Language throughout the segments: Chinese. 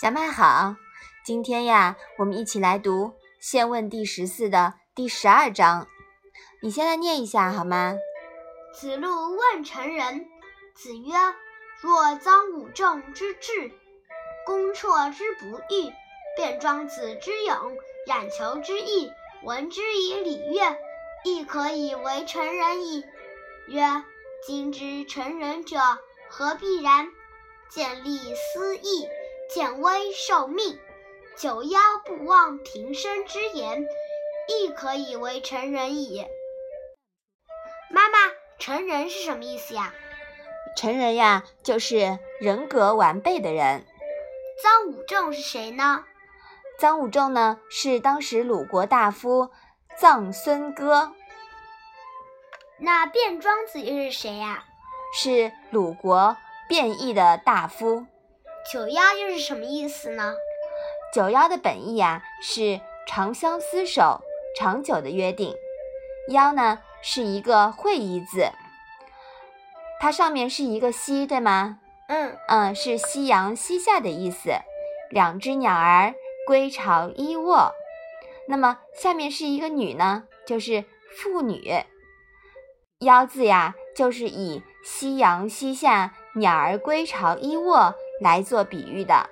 小麦好，今天呀，我们一起来读《现问》第十四的第十二章。你先来念一下好吗？子路问成人，子曰：“若臧武仲之志，公绰之不欲，卞庄子之勇，冉求之义，闻之以礼乐，亦可以为成人矣。”曰：“今之成人者，何必然？见利思义。”见微受命，九夭不忘平生之言，亦可以为成人矣。妈妈，成人是什么意思呀？成人呀，就是人格完备的人。臧武仲是谁呢？臧武仲呢，是当时鲁国大夫臧孙哥。那卞庄子又是谁呀？是鲁国卞邑的大夫。九幺又是什么意思呢？九幺的本意呀是长相厮守、长久的约定。幺呢是一个会意字，它上面是一个西，对吗？嗯嗯，是夕阳西下的意思。两只鸟儿归巢依卧，那么下面是一个女呢，就是妇女。幺字呀，就是以夕阳西下、鸟儿归巢依卧。来做比喻的，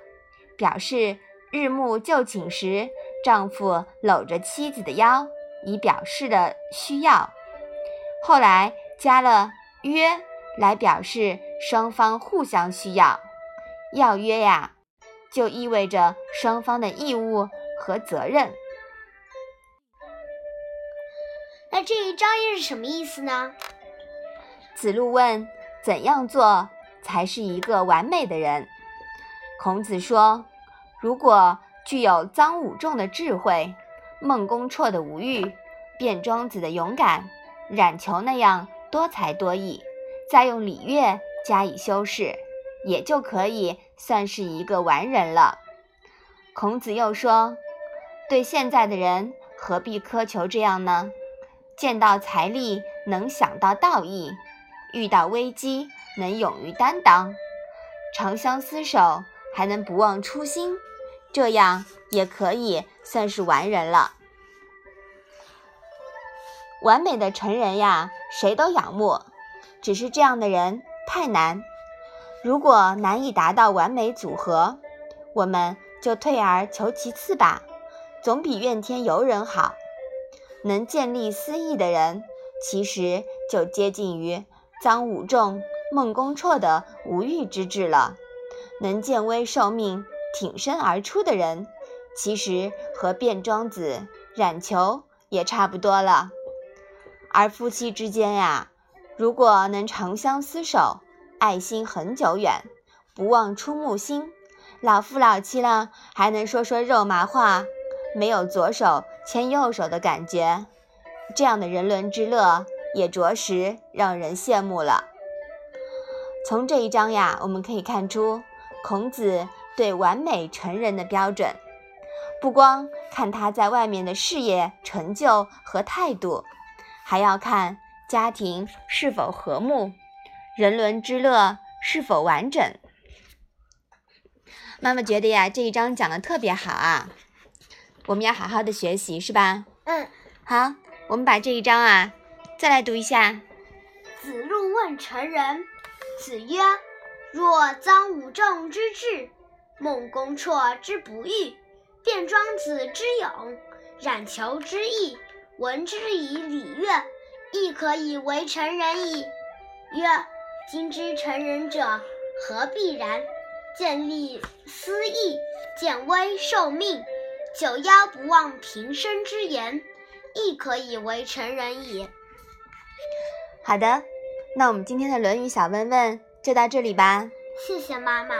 表示日暮就寝时，丈夫搂着妻子的腰，以表示的需要。后来加了约，来表示双方互相需要。要约呀，就意味着双方的义务和责任。那这一章又是什么意思呢？子路问：怎样做才是一个完美的人？孔子说：“如果具有臧武仲的智慧、孟公绰的无欲、卞庄子的勇敢、冉求那样多才多艺，再用礼乐加以修饰，也就可以算是一个完人了。”孔子又说：“对现在的人，何必苛求这样呢？见到财力能想到道义，遇到危机能勇于担当，长相厮守。”还能不忘初心，这样也可以算是完人了。完美的成人呀，谁都仰慕，只是这样的人太难。如果难以达到完美组合，我们就退而求其次吧，总比怨天尤人好。能见利思义的人，其实就接近于臧武仲、孟公绰的无欲之志了。能见危受命、挺身而出的人，其实和卞庄子、冉求也差不多了。而夫妻之间呀，如果能长相厮守、爱心很久远、不忘初木心，老夫老妻了还能说说肉麻话，没有左手牵右手的感觉，这样的人伦之乐也着实让人羡慕了。从这一章呀，我们可以看出。孔子对完美成人的标准，不光看他在外面的事业成就和态度，还要看家庭是否和睦，人伦之乐是否完整。妈妈觉得呀，这一章讲的特别好啊，我们要好好的学习，是吧？嗯。好，我们把这一章啊再来读一下。子路问成人，子曰。若臧武仲之志，孟公绰之不欲，卞庄子之勇，冉求之义，闻之以礼乐，亦可以为成人矣。曰：今之成人者，何必然？见利思义，见危受命，九夭不忘平生之言，亦可以为成人矣。好的，那我们今天的《论语》小问问。就到这里吧，谢谢妈妈。